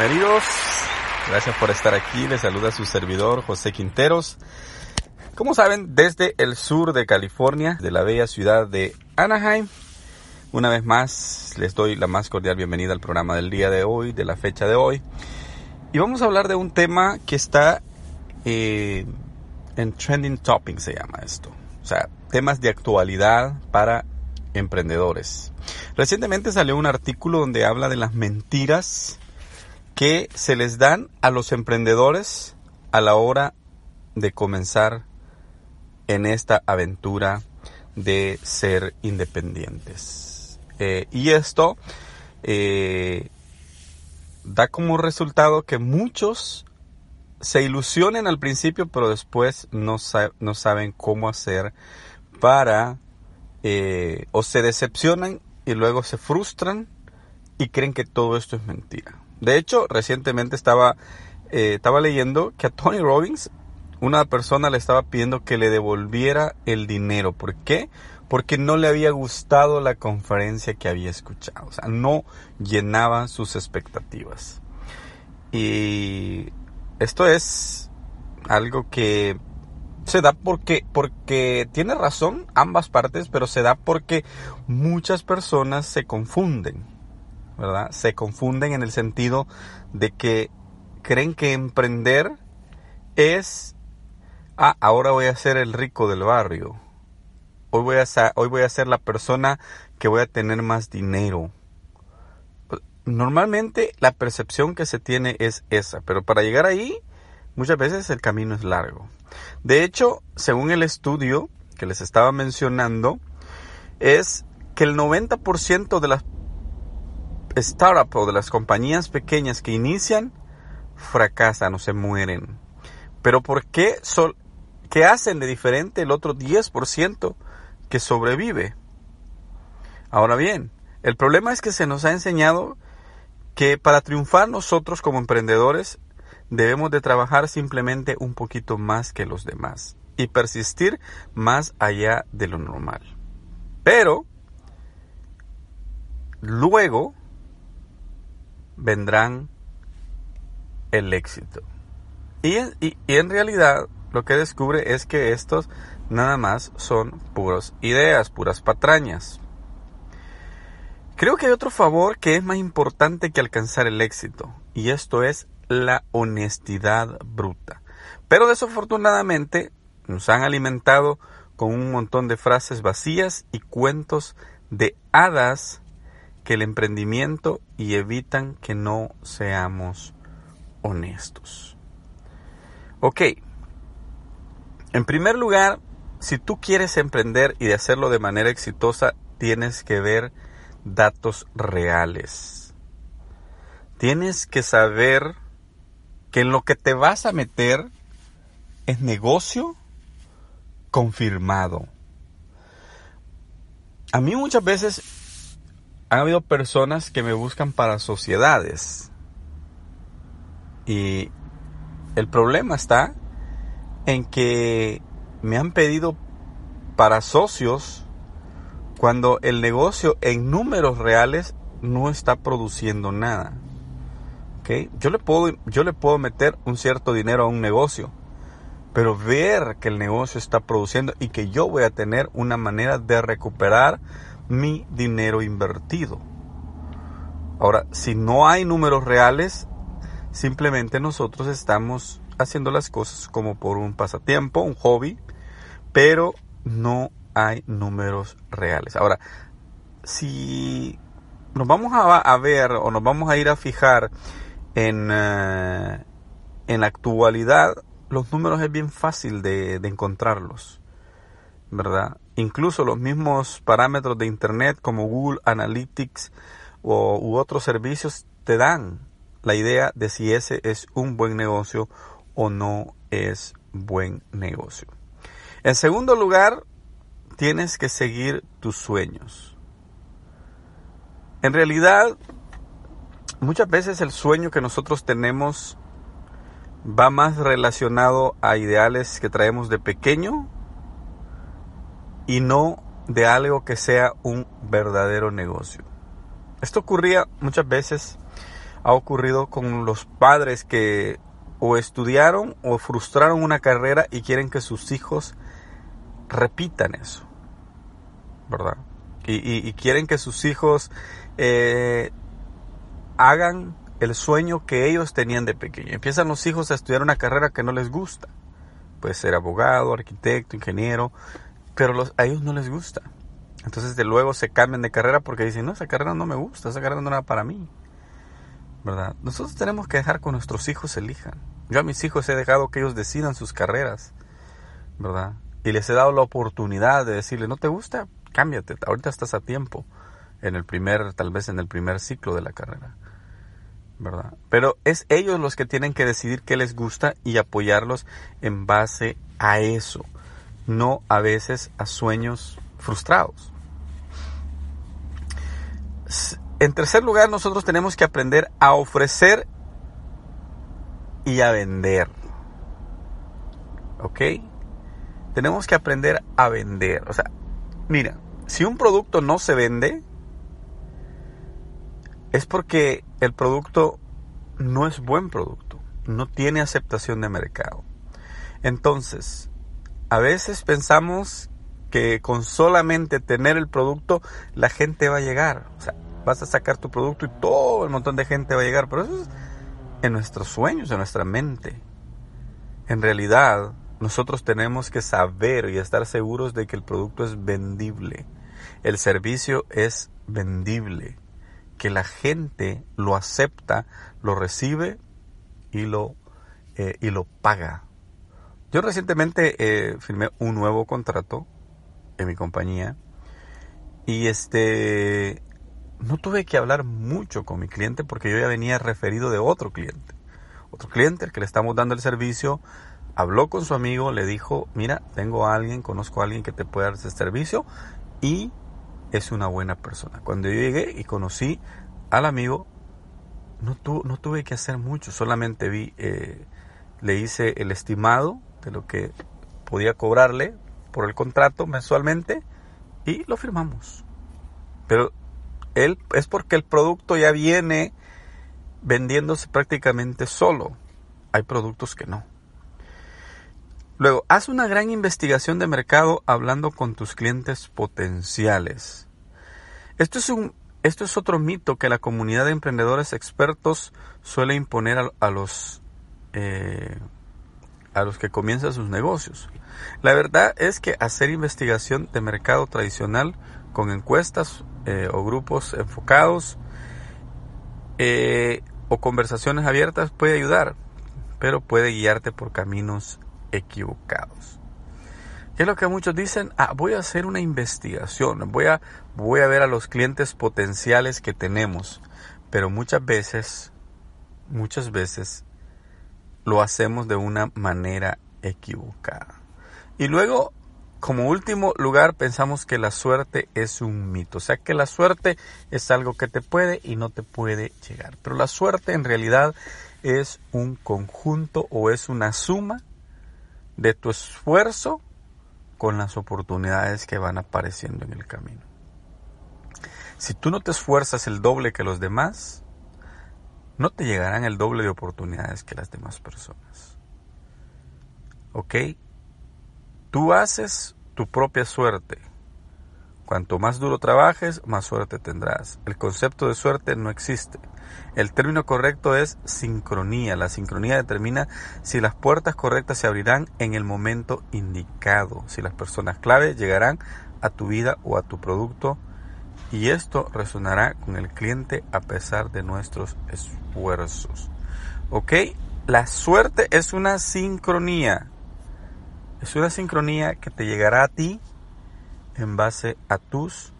Bienvenidos. Gracias por estar aquí. Les saluda su servidor José Quinteros. Como saben, desde el sur de California, de la bella ciudad de Anaheim, una vez más les doy la más cordial bienvenida al programa del día de hoy, de la fecha de hoy. Y vamos a hablar de un tema que está eh, en trending topic, se llama esto. O sea, temas de actualidad para emprendedores. Recientemente salió un artículo donde habla de las mentiras que se les dan a los emprendedores a la hora de comenzar en esta aventura de ser independientes. Eh, y esto eh, da como resultado que muchos se ilusionen al principio, pero después no, saben cómo hacer para, eh, o se decepcionan y luego se frustran y creen que todo esto es mentira. De hecho, recientemente estaba, estaba leyendo que a Tony Robbins una persona le estaba pidiendo que le devolviera el dinero. ¿Por qué? Porque no le había gustado la conferencia que había escuchado. O sea, no llenaba sus expectativas. Y esto es algo que se da porque, porque tiene razón ambas partes, pero se da porque muchas personas se confunden, ¿verdad? Se confunden en el sentido de que creen que emprender es ah, ahora voy a ser el rico del barrio. Hoy voy a ser, hoy voy a ser la persona que voy a tener más dinero. Pues, normalmente la percepción que se tiene es esa, pero para llegar ahí muchas veces el camino es largo. De hecho, según el estudio que les estaba mencionando, es que el 90% de las startups o de las compañías pequeñas que inician fracasan o se mueren. Pero ¿por qué sol ¿Qué hacen de diferente el otro 10% que sobrevive? Ahora bien, el problema es que se nos ha enseñado que para triunfar nosotros como emprendedores debemos de trabajar simplemente un poquito más que los demás y persistir más allá de lo normal. Pero luego vendrán el éxito. Y, y, y en realidad lo que descubre es que estos nada más son puras ideas, puras patrañas. Creo que hay otro favor que es más importante que alcanzar el éxito, y esto es la honestidad bruta. Pero desafortunadamente nos han alimentado con un montón de frases vacías y cuentos de hadas que el emprendimiento y evitan que no seamos honestos. Ok, en primer lugar, si tú quieres emprender y de hacerlo de manera exitosa, tienes que ver datos reales. Tienes que saber que en lo que te vas a meter es negocio confirmado. A mí muchas veces han habido personas que me buscan para sociedades. Y el problema está en que me han pedido para socios cuando el negocio en números reales no está produciendo nada. ¿Okay? Yo, le puedo, yo le puedo meter un cierto dinero a un negocio, pero ver que el negocio está produciendo y que yo voy a tener una manera de recuperar mi dinero invertido. Ahora, si no hay números reales, simplemente nosotros estamos haciendo las cosas como por un pasatiempo, un hobby, pero no hay números reales. Ahora, si nos vamos a, ver o nos vamos a ir a fijar en, eh, en la actualidad, los números es bien fácil de, encontrarlos, ¿verdad? Incluso los mismos parámetros de Internet como Google Analytics o, u otros servicios te dan la idea de si ese es un buen negocio o no es buen negocio. En segundo lugar, tienes que seguir tus sueños. En realidad, muchas veces el sueño que nosotros tenemos va más relacionado a ideales que traemos de pequeño y no de algo que sea un verdadero negocio. Esto ocurría muchas veces ha ocurrido con los padres que o estudiaron o frustraron una carrera y quieren que sus hijos repitan eso, ¿verdad? Y, quieren que sus hijos eh, hagan el sueño que ellos tenían de pequeño. Empiezan los hijos a estudiar una carrera que no les gusta. Puede ser abogado, arquitecto, ingeniero, pero a ellos no les gusta. Entonces de luego se cambian de carrera porque dicen, no, esa carrera no me gusta, esa carrera no era para mí. ¿Verdad? Nosotros tenemos que dejar que nuestros hijos elijan. Yo a mis hijos he dejado que ellos decidan sus carreras. ¿Verdad? Y les he dado la oportunidad de decirle, ¿no te gusta? Cámbiate, ahorita estás a tiempo. En el primer, tal vez en el primer ciclo de la carrera. ¿verdad? Pero es ellos los que tienen que decidir qué les gusta y apoyarlos en base a eso, no a veces a sueños frustrados. En tercer lugar, nosotros tenemos que aprender a ofrecer y a vender. ¿Ok? Tenemos que aprender a vender. O sea, mira, si un producto no se vende, es porque el producto no es buen producto, no tiene aceptación de mercado. Entonces, a veces pensamos que con solamente tener el producto la gente va a llegar. O sea, vas a sacar tu producto y todo el montón de gente va a llegar. Pero eso es en nuestros sueños, en nuestra mente. En realidad, nosotros tenemos que saber y estar seguros de que el producto es vendible. El servicio es vendible que la gente lo acepta, lo recibe y lo, eh, y lo paga. Yo recientemente eh, firmé un nuevo contrato en mi compañía y este no tuve que hablar mucho con mi cliente porque yo ya venía referido de otro cliente. Otro cliente al que le estamos dando el servicio habló con su amigo, le dijo, mira, tengo a alguien, conozco a alguien que te puede dar ese servicio y es una buena persona. Cuando yo llegué y conocí al amigo, no, no tuve que hacer mucho, solamente vi, eh, le hice el estimado de lo que podía cobrarle por el contrato mensualmente y lo firmamos. Pero él es porque el producto ya viene vendiéndose prácticamente solo. Hay productos que no. Luego, haz una gran investigación de mercado hablando con tus clientes potenciales. Esto es, un, esto es otro mito que la comunidad de emprendedores expertos suele imponer a, los, eh, a los que comienzan sus negocios. La verdad es que hacer investigación de mercado tradicional con encuestas eh, o grupos enfocados eh, o conversaciones abiertas puede ayudar, pero puede guiarte por caminos equivocados. ¿Qué es lo que muchos dicen? Ah, voy a hacer una investigación, voy a, voy a ver a los clientes potenciales que tenemos. Pero muchas veces, muchas veces lo hacemos de una manera equivocada. Y luego, como último lugar, pensamos que la suerte es un mito. O sea, que la suerte es algo que te puede y no te puede llegar. Pero la suerte en realidad es un conjunto o es una suma de tu esfuerzo con las oportunidades que van apareciendo en el camino. Si tú no te esfuerzas el doble que los demás, no te llegarán el doble de oportunidades que las demás personas. ¿Ok? Tú haces tu propia suerte. Cuanto más duro trabajes, más suerte tendrás. El concepto de suerte no existe. El término correcto es sincronía. La sincronía determina si las puertas correctas se abrirán en el momento indicado, si las personas clave llegarán a tu vida o a tu producto y esto resonará con el cliente a pesar de nuestros esfuerzos. ¿Ok? La suerte es una sincronía. Es una sincronía que te llegará a ti en base a tus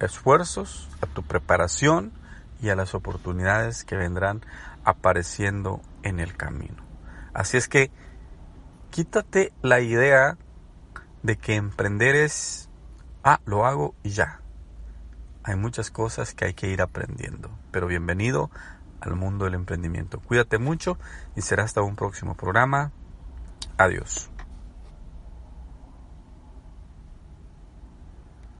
esfuerzos, a tu preparación y a las oportunidades que vendrán apareciendo en el camino. Así es que quítate la idea de que emprender es, ah, lo hago y ya. Hay muchas cosas que hay que ir aprendiendo, pero bienvenido al mundo del emprendimiento. Cuídate mucho y será hasta un próximo programa. Adiós.